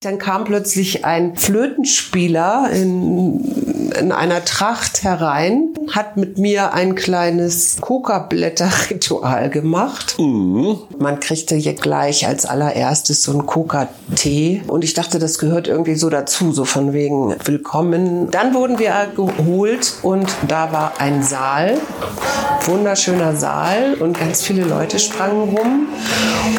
Dann kam plötzlich ein Flötenspieler in, in einer Tracht herein, hat mit mir ein kleines Coca-Blätter-Ritual gemacht. Mhm. Man kriegte hier gleich als allererstes so einen Coca-Tee und ich dachte, das gehört irgendwie so dazu, so von wegen Willkommen. Dann wurden wir geholt und da war ein Saal, wunderschöner Saal und ganz viele Leute sprangen rum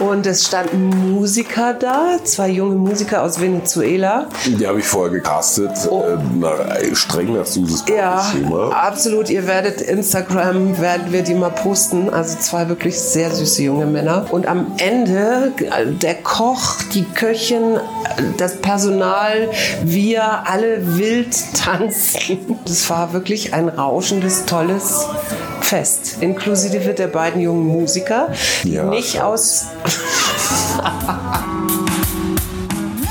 und es standen Musiker da, zwei junge Musiker aus aus Venezuela. Die habe ich vorher gecastet, oh. äh, streng nach Suses Ja, Schema. absolut. Ihr werdet Instagram, werden wir die mal posten. Also zwei wirklich sehr süße junge Männer. Und am Ende der Koch, die Köchin, das Personal, wir alle wild tanzen. Das war wirklich ein rauschendes, tolles Fest. Inklusive der beiden jungen Musiker, die ja. nicht aus...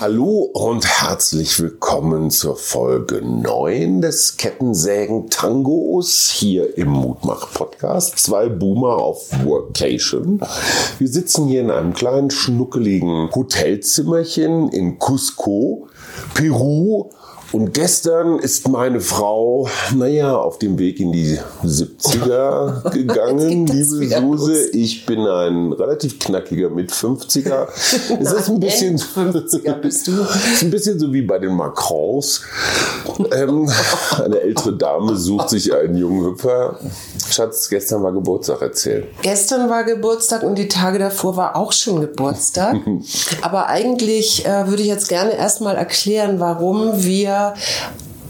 Hallo und herzlich willkommen zur Folge 9 des Kettensägen-Tangos hier im Mutmach-Podcast. Zwei Boomer auf Workation. Wir sitzen hier in einem kleinen, schnuckeligen Hotelzimmerchen in Cusco, Peru und gestern ist meine Frau, naja, auf dem Weg in die 70er gegangen, liebe Suse. Ich bin ein relativ knackiger mit 50er. Es ist ein bisschen, 50er bist du. ist ein bisschen so wie bei den Macrons. Ähm, eine ältere Dame sucht sich einen jungen Hüpfer. Schatz, gestern war Geburtstag, erzähl. Gestern war Geburtstag und die Tage davor war auch schon Geburtstag. Aber eigentlich äh, würde ich jetzt gerne erstmal erklären, warum wir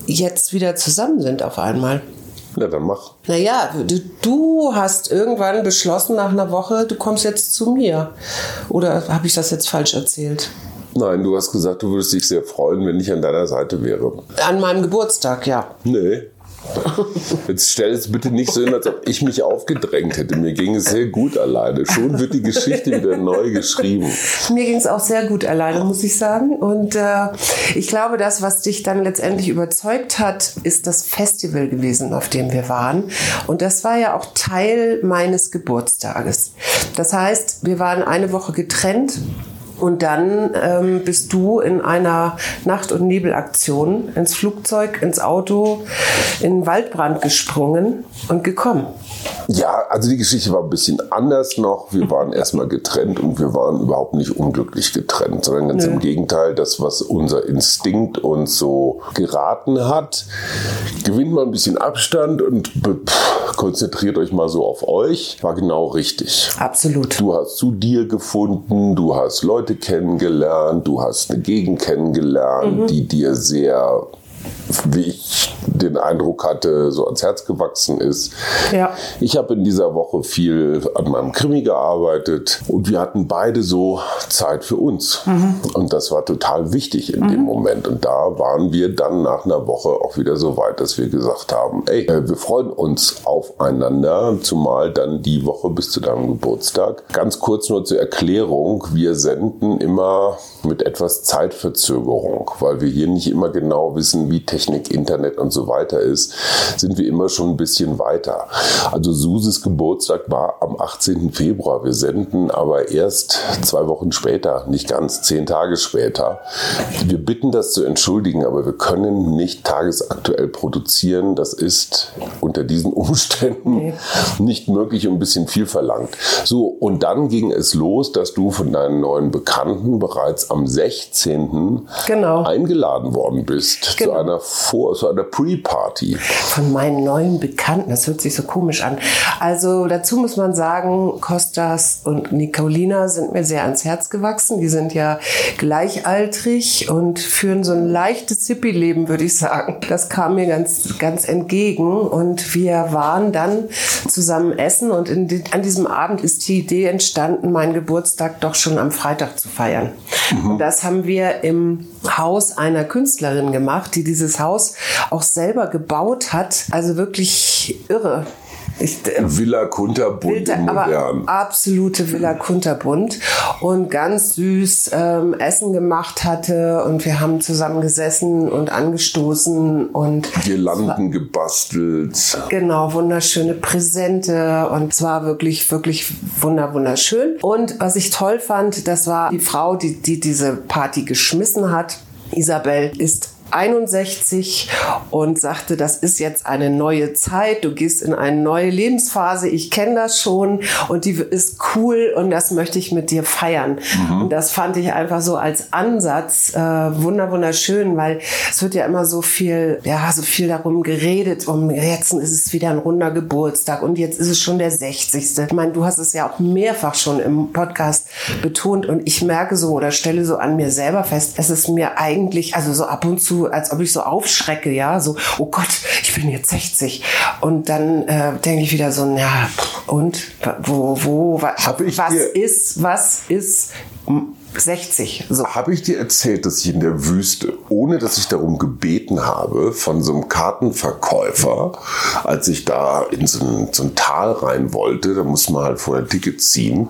jetzt wieder zusammen sind auf einmal. Na, dann mach. Naja, du, du hast irgendwann beschlossen nach einer Woche, du kommst jetzt zu mir. Oder habe ich das jetzt falsch erzählt? Nein, du hast gesagt, du würdest dich sehr freuen, wenn ich an deiner Seite wäre. An meinem Geburtstag, ja. Nee. Jetzt stell es bitte nicht so hin, als ob ich mich aufgedrängt hätte. Mir ging es sehr gut alleine. Schon wird die Geschichte wieder neu geschrieben. Mir ging es auch sehr gut alleine, muss ich sagen. Und äh, ich glaube, das, was dich dann letztendlich überzeugt hat, ist das Festival gewesen, auf dem wir waren. Und das war ja auch Teil meines Geburtstages. Das heißt, wir waren eine Woche getrennt und dann ähm, bist du in einer Nacht- und Nebelaktion ins Flugzeug, ins Auto, in den Waldbrand gesprungen und gekommen. Ja, also die Geschichte war ein bisschen anders noch. Wir waren erstmal getrennt und wir waren überhaupt nicht unglücklich getrennt, sondern ganz Nö. im Gegenteil, das, was unser Instinkt uns so geraten hat, gewinnt mal ein bisschen Abstand und pff, konzentriert euch mal so auf euch, war genau richtig. Absolut. Du hast zu dir gefunden, du hast Leute kennengelernt, du hast eine Gegend kennengelernt, mhm. die dir sehr wie ich den Eindruck hatte, so ans Herz gewachsen ist. Ja. Ich habe in dieser Woche viel an meinem Krimi gearbeitet und wir hatten beide so Zeit für uns. Mhm. Und das war total wichtig in mhm. dem Moment. Und da waren wir dann nach einer Woche auch wieder so weit, dass wir gesagt haben, ey, äh, wir freuen uns aufeinander, zumal dann die Woche bis zu deinem Geburtstag. Ganz kurz nur zur Erklärung, wir senden immer mit etwas Zeitverzögerung, weil wir hier nicht immer genau wissen, wie Technik, Internet und so weiter ist, sind wir immer schon ein bisschen weiter. Also Suses Geburtstag war am 18. Februar. Wir senden aber erst zwei Wochen später, nicht ganz, zehn Tage später. Wir bitten das zu entschuldigen, aber wir können nicht tagesaktuell produzieren. Das ist unter diesen Umständen nicht möglich und ein bisschen viel verlangt. So, und dann ging es los, dass du von deinen neuen Bekannten bereits am 16. Genau. eingeladen worden bist genau. zu einer Vor-, zu einer Pre-Party. Von meinen neuen Bekannten, das hört sich so komisch an. Also dazu muss man sagen, Kostas und Nicolina sind mir sehr ans Herz gewachsen. Die sind ja gleichaltrig und führen so ein leichtes Hippie-Leben, würde ich sagen. Das kam mir ganz, ganz entgegen und wir waren dann zusammen essen und die, an diesem Abend ist die Idee entstanden, meinen Geburtstag doch schon am Freitag zu feiern. Mhm. Und das haben wir im Haus einer Künstlerin gemacht, die dieses Haus auch selber gebaut hat. Also wirklich irre. Ich, äh, Villa Kunterbund Villa, modern. absolute Villa Kunterbund und ganz süß ähm, Essen gemacht hatte und wir haben zusammen gesessen und angestoßen und Girlanden gebastelt. Genau, wunderschöne Präsente und es war wirklich, wirklich wunder, wunderschön. Und was ich toll fand, das war die Frau, die, die diese Party geschmissen hat. Isabel ist 61 und sagte, das ist jetzt eine neue Zeit, du gehst in eine neue Lebensphase, ich kenne das schon und die ist cool und das möchte ich mit dir feiern. Mhm. Und das fand ich einfach so als Ansatz äh, wunder wunderschön, weil es wird ja immer so viel, ja, so viel darum geredet, um jetzt ist es wieder ein runder Geburtstag und jetzt ist es schon der 60. Ich meine, du hast es ja auch mehrfach schon im Podcast betont und ich merke so oder stelle so an mir selber fest, es ist mir eigentlich, also so ab und zu als ob ich so aufschrecke, ja, so, oh Gott, ich bin jetzt 60. Und dann äh, denke ich wieder so, ja, und wo, wo, wa, was ist, was ist 60. So. Habe ich dir erzählt, dass ich in der Wüste, ohne dass ich darum gebeten habe, von so einem Kartenverkäufer, als ich da in so ein, so ein Tal rein wollte, da muss man halt vorher ein Ticket ziehen,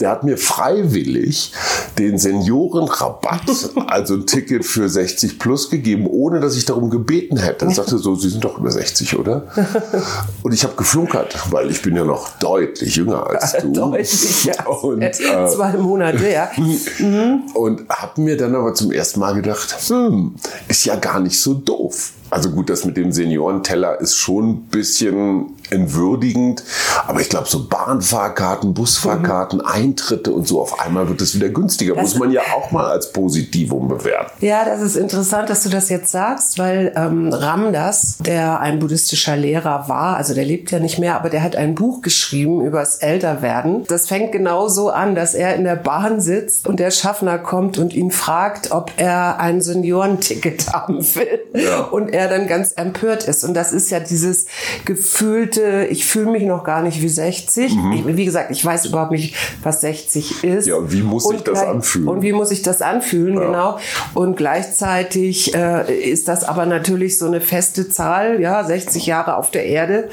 der hat mir freiwillig den Seniorenrabatt, also ein Ticket für 60 plus gegeben, ohne dass ich darum gebeten hätte. Er sagte so, Sie sind doch über 60, oder? Und ich habe geflunkert, weil ich bin ja noch deutlich jünger als du. deutlich, ja. Und, äh, Zwei Monate, ja. Mhm. Und habe mir dann aber zum ersten Mal gedacht, hm, ist ja gar nicht so doof. Also gut, das mit dem Seniorenteller ist schon ein bisschen entwürdigend. Aber ich glaube, so Bahnfahrkarten, Busfahrkarten, mhm. Eintritte und so, auf einmal wird es wieder günstiger. Das Muss man ja auch mal als Positivum bewerten. Ja, das ist interessant, dass du das jetzt sagst, weil ähm, Ramdas, der ein buddhistischer Lehrer war, also der lebt ja nicht mehr, aber der hat ein Buch geschrieben über das Älterwerden. Das fängt genau so an, dass er in der Bahn sitzt und der Schaffner kommt und ihn fragt, ob er ein Seniorenticket haben will. Ja. Und er dann ganz empört ist. Und das ist ja dieses gefühlte fühlte, ich fühle mich noch gar nicht wie 60. Mhm. Ich, wie gesagt, ich weiß überhaupt nicht, was 60 ist. Ja, und wie muss und sich das anfühlen? Und wie muss ich das anfühlen, ja. genau. Und gleichzeitig äh, ist das aber natürlich so eine feste Zahl, ja, 60 Jahre auf der Erde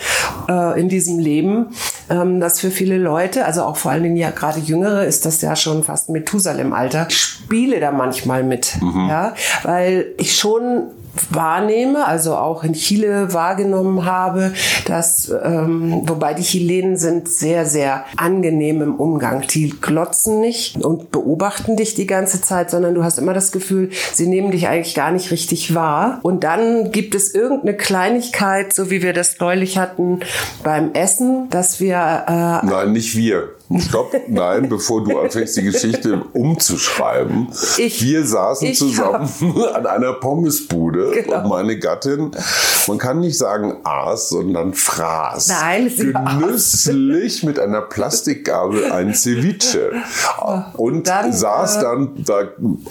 äh, in diesem Leben. Ähm, das für viele Leute, also auch vor allen Dingen ja gerade Jüngere, ist das ja schon fast Methusalem-Alter. Ich spiele da manchmal mit, mhm. ja, weil ich schon wahrnehme, also auch in Chile wahrgenommen habe, dass, ähm, wobei die Chilenen sind sehr, sehr angenehm im Umgang. Die glotzen nicht und beobachten dich die ganze Zeit, sondern du hast immer das Gefühl, sie nehmen dich eigentlich gar nicht richtig wahr. Und dann gibt es irgendeine Kleinigkeit, so wie wir das neulich hatten beim Essen, dass wir... Äh, Nein, nicht wir. Stopp, nein, bevor du anfängst, die Geschichte umzuschreiben. Ich, wir saßen zusammen an einer Pommesbude genau. und meine Gattin, man kann nicht sagen aß, sondern fraß. Nein, sie Genüsslich mit einer Plastikgabel ein Ceviche. Und dann, saß äh, dann da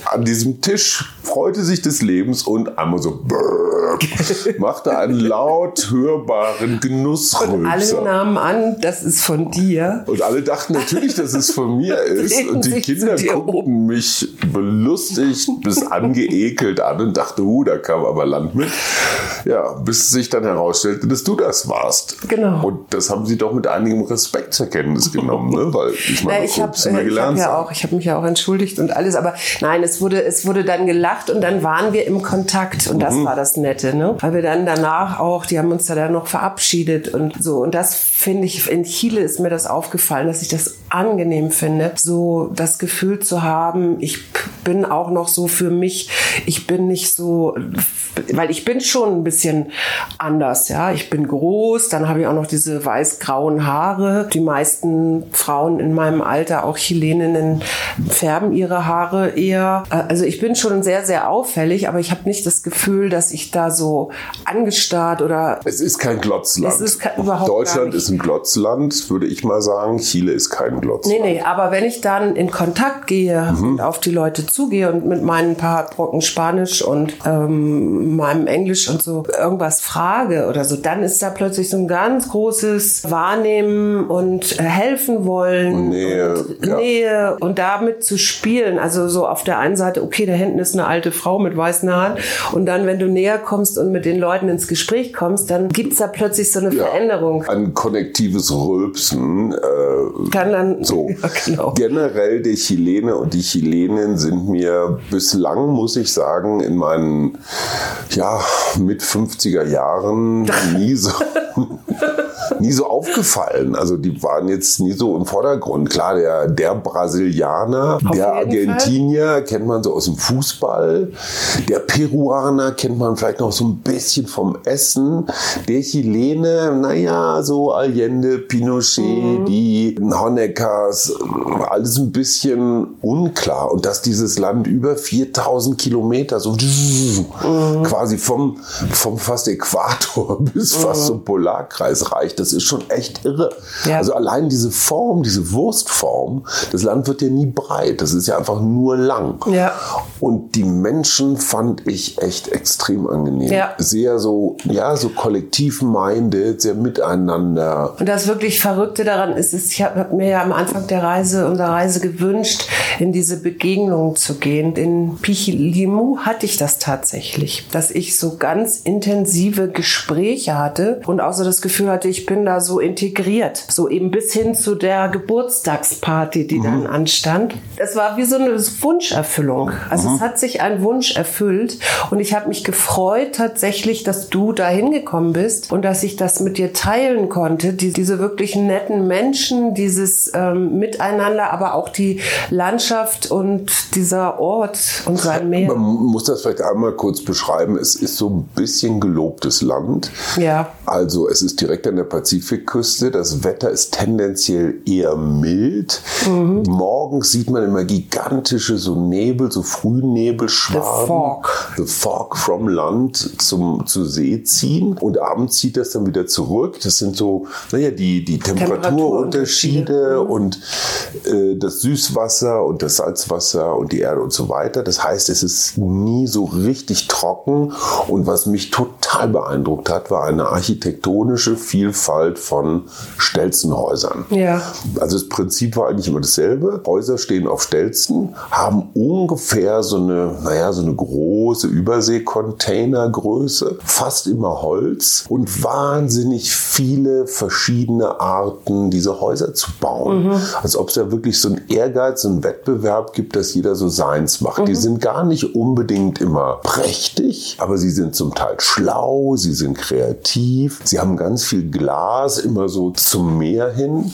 an diesem Tisch, freute sich des Lebens und einmal so brrr, machte einen laut hörbaren Genussrülpser. Und alle nahmen an, das ist von dir. Und alle dachten natürlich, dass es von mir ist. Und die Kinder guckten mich belustigt bis angeekelt an und dachte, uh, da kam aber Land mit. Ja, bis sich dann herausstellte, dass du das warst. Genau. Und das haben sie doch mit einigem Respekt zur Kenntnis genommen, ne? weil ich meine, ich habe hab ja auch, ich habe mich ja auch entschuldigt und alles, aber nein, es wurde, es wurde dann gelacht und dann waren wir im Kontakt und das mhm. war das Nette, ne? Weil wir dann danach auch, die haben uns da dann noch verabschiedet und so und das finde ich, in Chile ist mir das aufgefallen, dass ich das angenehm finde, so das Gefühl zu haben, ich bin auch noch so für mich, ich bin nicht so, weil ich bin schon ein bisschen anders, ja. Ich bin groß, dann habe ich auch noch diese weiß-grauen Haare. Die meisten Frauen in meinem Alter, auch Chileninnen, färben ihre Haare eher. Also ich bin schon sehr, sehr auffällig, aber ich habe nicht das Gefühl, dass ich da so angestarrt oder. Es ist kein Glotzland. Es ist kein, überhaupt Deutschland ist ein Glotzland, würde ich mal sagen. Chile ist kein Glotzland. Nee, nee, aber wenn ich dann in Kontakt gehe Mhm. und auf die Leute zugehe und mit meinen paar Brocken Spanisch und ähm, meinem Englisch und so irgendwas frage oder so, dann ist da plötzlich so ein ganz großes Wahrnehmen und äh, helfen wollen. Und Nähe, Und ja. Nähe und damit zu spielen. Also so auf der einen Seite, okay, da hinten ist eine alte Frau mit weißen Haaren. Und dann, wenn du näher kommst und mit den Leuten ins Gespräch kommst, dann gibt's da plötzlich so eine Veränderung. Ein konnektives Rülpsen. Äh, Kann dann, so. ja, genau. Generell die Chilene und die Chilenen sind mir bislang, muss ich sagen, in meinen ja, mit 50er Jahren nie so, nie so aufgefallen. Also die waren jetzt nie so im Vordergrund. Klar, der, der Brasilianer, Auf der Argentinier kennt man so aus dem Fußball. Der Peruaner kennt man vielleicht noch so ein bisschen vom Essen. Der Chilene, naja, so Allende, Pinochet, Mhm. die Honeckers, alles ein bisschen unklar. Und dass dieses Land über 4000 Kilometer so Mhm. quasi vom, vom fast Äquator bis fast zum Polarkreis reicht, das ist schon echt irre. Ja. Also allein diese Form, diese Wurstform, das Land wird ja nie breit. Das ist ja einfach nur lang. Ja. Und die Menschen fand ich echt extrem angenehm. Ja. Sehr so, ja, so kollektiv-minded, sehr miteinander. Und das wirklich Verrückte daran ist, ist ich habe mir ja am Anfang der Reise, unserer Reise gewünscht, in diese Begegnung zu gehen. In Pichilimu hatte ich das tatsächlich, dass ich so ganz intensive Gespräche hatte und auch so das Gefühl hatte, ich bin da so integriert. So eben bis hin zu der Geburtstagsparty, die dann anstand. Es war wie so eine Wunscherfüllung. Also es hat sich ein Wunsch erfüllt und ich habe mich gefreut tatsächlich, dass du da hingekommen bist und dass ich das mit dir teilen konnte. Die, diese wirklich netten Menschen, dieses ähm, Miteinander, aber auch die Landschaft und dieser Ort und sein Meer. Man muss das vielleicht einmal kurz beschreiben. Es ist so ein bisschen gelobtes Land. Ja. Also es ist direkt an der Pazifikküste. Das Wetter ist tendenziell eher mild. Mhm. Morgens sieht man immer gigantische so Nebel, so Frühnebelschwaden. The fog. The fog from Land zum zu See ziehen und abends zieht das dann wieder zurück. Das sind so, naja, die die Temperaturunterschiede und äh, das Süßwasser und das Salzwasser und die Erde und so weiter. Das heißt, es ist nie so richtig trocken. Und was mich total beeindruckt hat, war eine architektonische Vielfalt von Stelzenhäusern. Ja. Also das Prinzip war eigentlich immer dasselbe. Häuser stehen auf Stelzen, haben ungefähr so eine, naja, so eine große Überseecontainergröße, fast immer Holz und wahnsinnig viele verschiedene Arten, diese Häuser zu bauen. Als ob es da wirklich so einen Ehrgeiz, so einen Wettbewerb gibt, dass jeder so seins macht. Die sind gar nicht unbedingt immer prächtig, aber sie sind zum Teil schlau, sie sind kreativ, sie haben ganz viel Glas immer so zum Meer hin.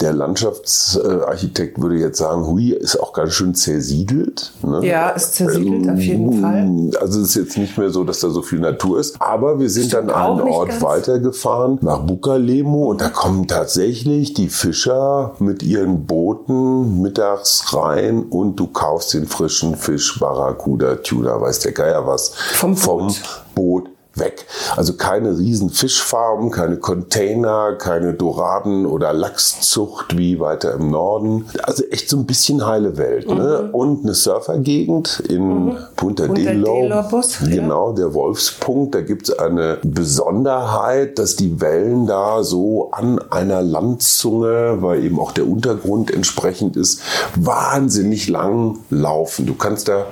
Der Landschaftsarchitekt würde jetzt sagen, hui, ist auch ganz schön zersiedelt. Ne? Ja, ist zersiedelt auf jeden Fall. Also es ist jetzt nicht mehr so, dass da so viel Natur ist. Aber wir sind Stimmt dann einen Ort ganz. weitergefahren, nach Bukalemu. Und da kommen tatsächlich die Fischer mit ihren Booten mittags rein und du kaufst den frischen Fisch, Barracuda, Tuna, weiß der Geier was, Vom vom Boot weg. Also keine riesen Fischfarmen, keine Container, keine Doraden oder Lachszucht wie weiter im Norden. Also echt so ein bisschen heile Welt. Ne? Und eine Surfergegend in Punta, Punta de Lo- de Lobos, ja. Genau, der Wolfspunkt. Da gibt es eine Besonderheit, dass die Wellen da so an einer Landzunge, weil eben auch der Untergrund entsprechend ist, wahnsinnig lang laufen. Du kannst da,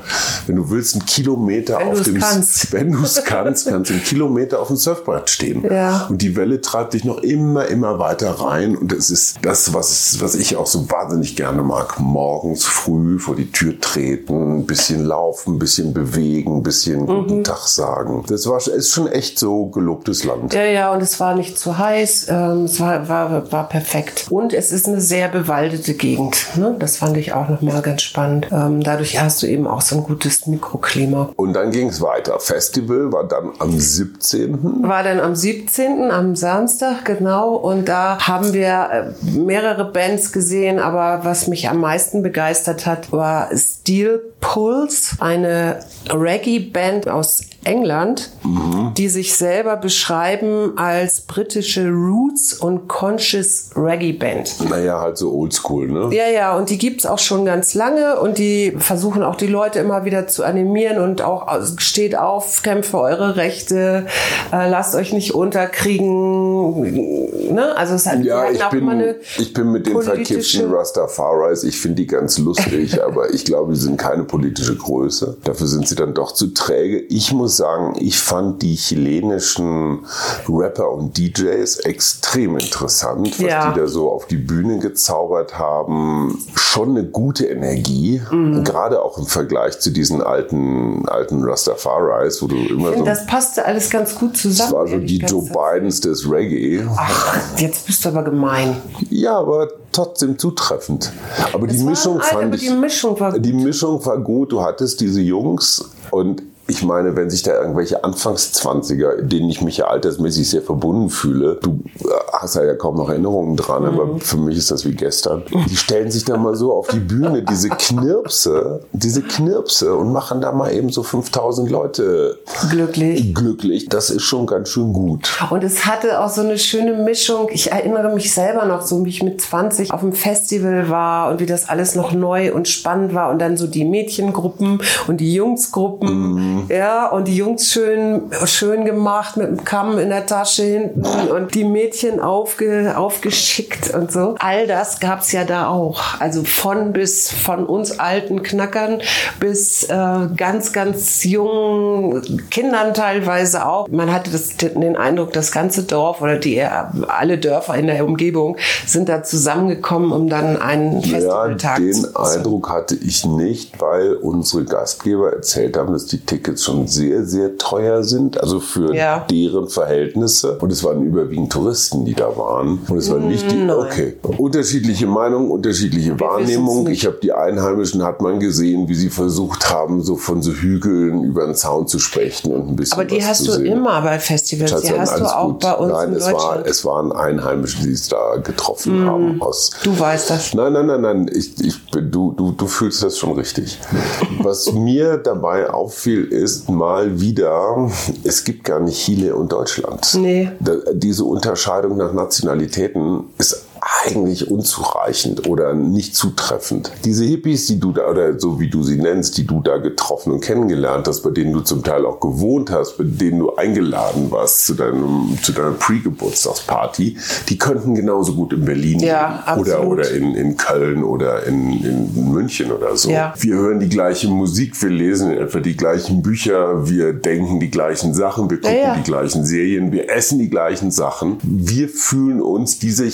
wenn du willst, einen Kilometer Wenn auf dem kannst. wenn du es kannst, kannst du einen Kilometer auf dem Surfbrett stehen. Ja. Und die Welle treibt dich noch immer, immer weiter rein. Und das ist das, was, was ich auch so wahnsinnig gerne mag. Morgens früh vor die Tür treten, ein bisschen laufen, ein bisschen bewegen, ein bisschen Mhm. guten Tag sagen. Das war, ist schon echt so gelobtes Land. Ja, ja, und es war nicht zu heiß, ähm, es war, war, war perfekt. Und es ist eine sehr bewaldete Gegend. Ne? Das fand ich auch nochmal ganz spannend. Ähm, dadurch hast du eben auch so ein gutes Mikroklima. Und dann ging es weiter. Festival war dann am am 17. War dann am 17. am Samstag, genau. Und da haben wir äh, mehrere Bands gesehen, aber was mich am meisten begeistert hat, war Steel Pulse, eine Reggae-Band aus England, mhm. die sich selber beschreiben als britische Roots und Conscious Reggae Band. Naja, halt so oldschool, ne? Ja, ja, und die gibt's auch schon ganz lange und die versuchen auch die Leute immer wieder zu animieren und auch also steht auf, kämpft für eure Rechte, äh, lasst euch nicht unterkriegen. Ne? Also es hat ja, ich bin, ich bin mit den verkippten Rastafaris, ich finde die ganz lustig, aber ich glaube, sie sind keine politische Größe. Dafür sind sie dann doch zu träge. Ich muss sagen, ich fand die chilenischen Rapper und DJs extrem interessant, was ja. die da so auf die Bühne gezaubert haben. Schon eine gute Energie, mhm. gerade auch im Vergleich zu diesen alten, alten Rastafaris, wo du immer ich so. Das passte alles ganz gut zusammen. Das war so die Joe Bidens des Reggae. Ach, jetzt bist du aber gemein. Ja, aber trotzdem zutreffend. Aber die Mischung alt, fand aber ich. Die Mischung war gut. Die Mischung war gut. Du hattest diese Jungs und ich meine, wenn sich da irgendwelche Anfangszwanziger, denen ich mich ja altersmäßig sehr verbunden fühle, du äh, hast ja kaum noch Erinnerungen dran, mhm. aber für mich ist das wie gestern. Die stellen sich da mal so auf die Bühne, diese Knirpse, diese Knirpse und machen da mal eben so 5000 Leute glücklich. Glücklich. Das ist schon ganz schön gut. Und es hatte auch so eine schöne Mischung. Ich erinnere mich selber noch, so wie ich mit 20 auf dem Festival war und wie das alles noch neu und spannend war und dann so die Mädchengruppen und die Jungsgruppen. Mhm Mhm. Ja, und die Jungs schön, schön gemacht mit dem Kamm in der Tasche hinten und die Mädchen aufge, aufgeschickt und so. All das gab's ja da auch. Also von bis von uns alten Knackern bis äh, ganz, ganz jungen Kindern teilweise auch. Man hatte das, den Eindruck, das ganze Dorf oder die alle Dörfer in der Umgebung sind da zusammengekommen, um dann einen Festivaltag ja, den Eindruck hatte ich nicht, weil unsere Gastgeber erzählt haben, dass die Tickets Tickets schon sehr, sehr teuer sind, also für ja. deren Verhältnisse. Und es waren überwiegend Touristen, die da waren. Und es waren nicht die, Nein. okay. Unterschiedliche Meinungen, unterschiedliche Wahrnehmungen. Ich habe die Einheimischen, hat man gesehen, wie sie versucht haben, so von so Hügeln über den Zaun zu sprechen und ein bisschen Aber die hast du sehen. immer bei Festivals. Die hast du auch gut. bei uns Nein, in es War, es waren Einheimische, die es da getroffen mm. haben. Aus du weißt das. Nein, nein, nein, nein. Ich, ich, du, du, du fühlst das schon richtig. Was mir dabei auffiel, ist mal wieder, es gibt gar nicht Chile und Deutschland. Nee. diese Unterscheidung nach Nationalitäten ist eigentlich unzureichend oder nicht zutreffend. Diese Hippies, die du da, oder so wie du sie nennst, die du da getroffen und kennengelernt hast, bei denen du zum Teil auch gewohnt hast, bei denen du eingeladen warst zu, deinem, zu deiner Pre-Geburtstagsparty, die könnten genauso gut in Berlin ja, oder, oder in, in Köln oder in, in München oder so. Ja. Wir hören die gleiche Musik, wir lesen etwa die gleichen Bücher, wir denken die gleichen Sachen, wir gucken ja, die gleichen Serien, wir essen die gleichen Sachen. Wir fühlen uns dieser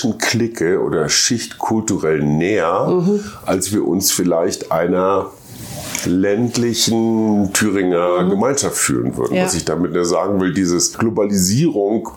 chilenischen Clique oder Schicht kulturell näher, mhm. als wir uns vielleicht einer ländlichen Thüringer mhm. Gemeinschaft fühlen würden. Ja. Was ich damit nur sagen will, dieses Globalisierung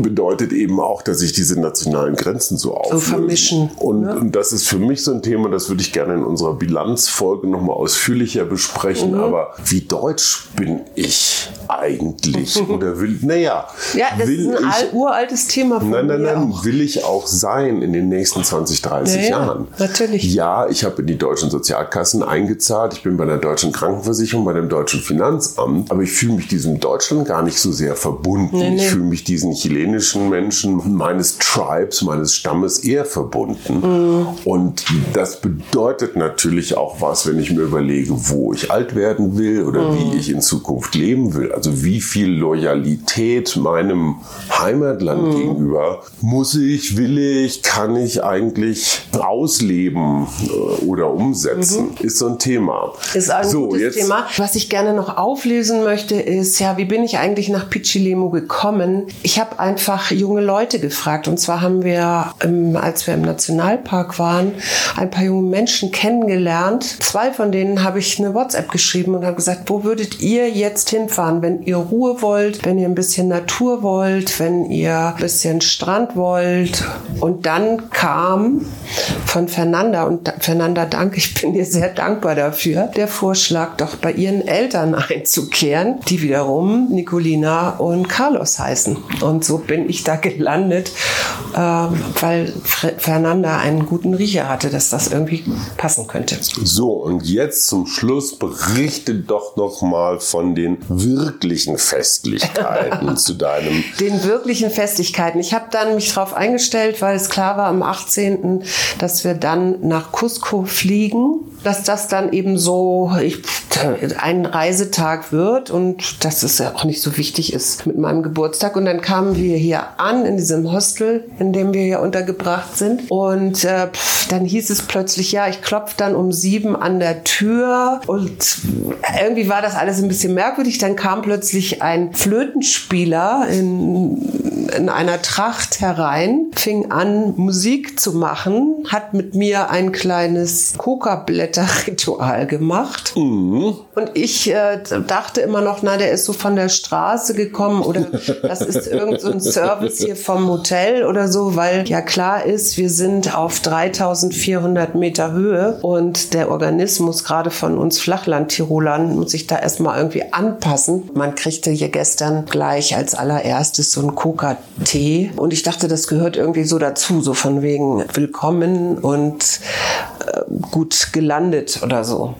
bedeutet eben auch, dass sich diese nationalen Grenzen so auflösen. So vermischen. Und, ne? und, das ist für mich so ein Thema, das würde ich gerne in unserer Bilanzfolge nochmal ausführlicher besprechen. Mhm. Aber wie deutsch bin ich eigentlich? Oder will, naja. Ja, das ist ein ich, uraltes Thema. Von nein, nein, nein. Auch. Will ich auch sein in den nächsten 20, 30 ja, Jahren? Ja, natürlich. Ja, ich habe in die deutschen Sozialkassen eingezahlt. Ich bin bei der deutschen Krankenversicherung, bei dem deutschen Finanzamt. Aber ich fühle mich diesem Deutschland gar nicht so sehr verbunden. Nee, nee. Ich fühle mich diesen chilenischen Menschen meines Tribes, meines Stammes eher verbunden. Mhm. Und das bedeutet natürlich auch was, wenn ich mir überlege, wo ich alt werden will oder mhm. wie ich in Zukunft leben will. Also wie viel Loyalität meinem Heimatland mhm. gegenüber muss ich, will ich, kann ich eigentlich ausleben äh, oder umsetzen, mhm. ist so ein Thema. Ist ein so, gutes jetzt, Thema. Was ich gerne noch auflösen möchte, ist, ja, wie bin ich eigentlich nach Pichilemu gekommen? Ich habe einfach junge Leute gefragt. Und zwar haben wir, im, als wir im Nationalpark waren, ein paar junge Menschen kennengelernt. Zwei von denen habe ich eine WhatsApp geschrieben und habe gesagt, wo würdet ihr jetzt hinfahren, wenn ihr Ruhe wollt, wenn ihr ein bisschen Natur wollt, wenn ihr ein bisschen Strand wollt. Und dann kam von Fernanda, und Fernanda, danke, ich bin dir sehr dankbar dafür, der Vorschlag, doch bei ihren Eltern einzukehren, die wiederum Nicolina und Carlos heißen. Und so bin ich da gelandet, äh, weil Fernanda einen guten Riecher hatte, dass das irgendwie passen könnte. So, und jetzt zum Schluss berichte doch noch mal von den wirklichen Festlichkeiten zu deinem. Den wirklichen Festlichkeiten. Ich habe dann mich darauf eingestellt, weil es klar war am 18., dass wir dann nach Cusco fliegen dass das dann eben so ich, ein Reisetag wird und dass es ja auch nicht so wichtig ist mit meinem Geburtstag. Und dann kamen wir hier an in diesem Hostel, in dem wir hier untergebracht sind. Und äh, dann hieß es plötzlich, ja, ich klopfe dann um sieben an der Tür. Und irgendwie war das alles ein bisschen merkwürdig. Dann kam plötzlich ein Flötenspieler in, in einer Tracht herein, fing an, Musik zu machen, hat mit mir ein kleines Coca-Blätter Götterritual gemacht. Mhm. Und ich äh, dachte immer noch, na, der ist so von der Straße gekommen oder das ist irgendein so Service hier vom Hotel oder so, weil ja klar ist, wir sind auf 3400 Meter Höhe und der Organismus gerade von uns Flachland-Tirolern muss sich da erstmal irgendwie anpassen. Man kriegte hier gestern gleich als allererstes so ein Coca-Tee und ich dachte, das gehört irgendwie so dazu, so von wegen willkommen und äh, gut gelandet oder so.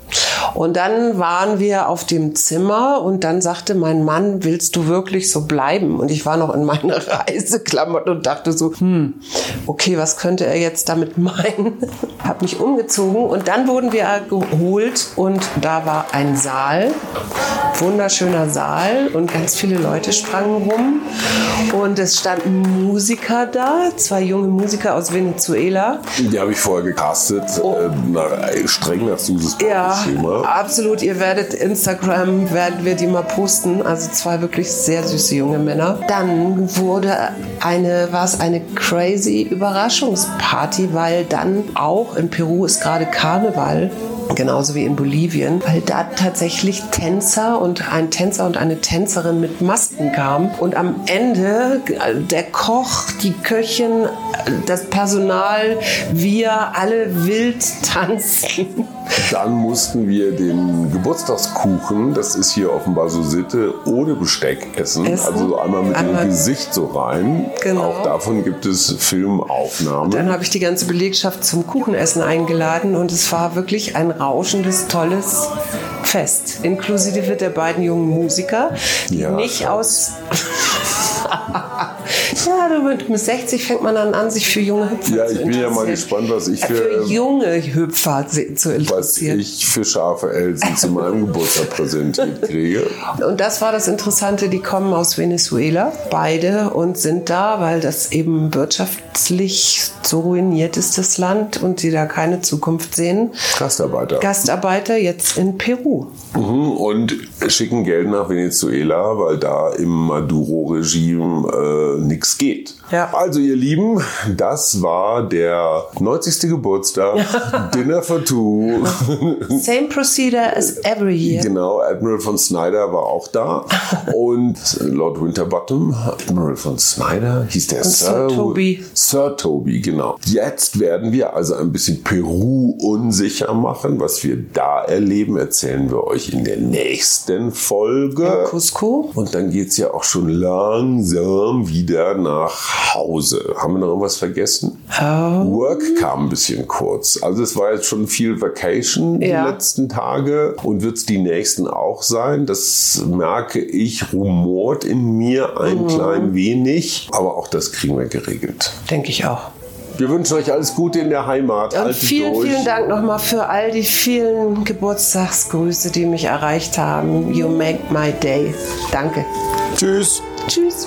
Und dann waren wir auf dem Zimmer und dann sagte mein Mann, willst du wirklich so bleiben? Und ich war noch in meiner Reiseklamotten und dachte so, hm, okay, was könnte er jetzt damit meinen? Hab mich umgezogen und dann wurden wir geholt und da war ein Saal, wunderschöner Saal und ganz viele Leute sprangen rum und es standen Musiker da, zwei junge Musiker aus Venezuela. Die habe ich vorher gecastet, oh. äh, streng nach Suses ja, Schema. Absolut, ihr werdet Instagram, werden wir die mal posten. Also zwei wirklich sehr süße junge Männer. Dann wurde eine, war es eine crazy Überraschungsparty, weil dann auch in Peru ist gerade Karneval genauso wie in Bolivien, weil da tatsächlich Tänzer und ein Tänzer und eine Tänzerin mit Masken kamen und am Ende der Koch, die Köchin, das Personal, wir alle wild tanzen. Dann mussten wir den Geburtstagskuchen, das ist hier offenbar so Sitte, ohne Besteck essen. essen. Also so einmal mit einmal dem Gesicht so rein. Genau. Auch davon gibt es Filmaufnahmen. Dann habe ich die ganze Belegschaft zum Kuchenessen eingeladen und es war wirklich ein rauschendes, tolles Fest. Inklusive der beiden jungen Musiker, die ja. nicht aus ja, du mit 60 fängt man dann an, sich für junge Hüpfer ja, zu interessieren. Ja, ich bin ja mal gespannt, was ich für, für junge Hüpfer zu interessieren. Was ich für scharfe Elsen zu meinem Geburtstag präsentiert kriege. Und das war das Interessante, die kommen aus Venezuela, beide, und sind da, weil das eben wirtschaftlich so ruiniert ist, das Land, und sie da keine Zukunft sehen. Gastarbeiter. Gastarbeiter jetzt in Peru. Mhm, und schicken Geld nach Venezuela, weil da im Maduro-Regime äh, nichts geht. Ja. Also ihr Lieben, das war der 90. Geburtstag, Dinner for Two. Same procedure as every year. Genau, Admiral von Snyder war auch da und Lord Winterbottom, Admiral von Snyder, hieß der Sir, Sir Toby. Sir Toby, genau. Jetzt werden wir also ein bisschen Peru unsicher machen. Was wir da erleben, erzählen wir euch in der nächsten Folge. In Cusco. Und dann geht es ja auch schon langsam wieder nach Hause. Haben wir noch irgendwas vergessen? Oh. Work kam ein bisschen kurz. Also es war jetzt schon viel Vacation ja. die letzten Tage und wird es die nächsten auch sein. Das merke ich, rumort in mir ein mhm. klein wenig. Aber auch das kriegen wir geregelt. Denke ich auch. Wir wünschen euch alles Gute in der Heimat. Und vielen, durch. vielen Dank nochmal für all die vielen Geburtstagsgrüße, die mich erreicht haben. You make my day. Danke. Tschüss. Tschüss.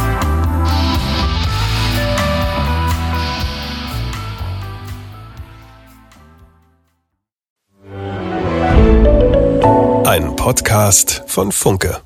Podcast von Funke.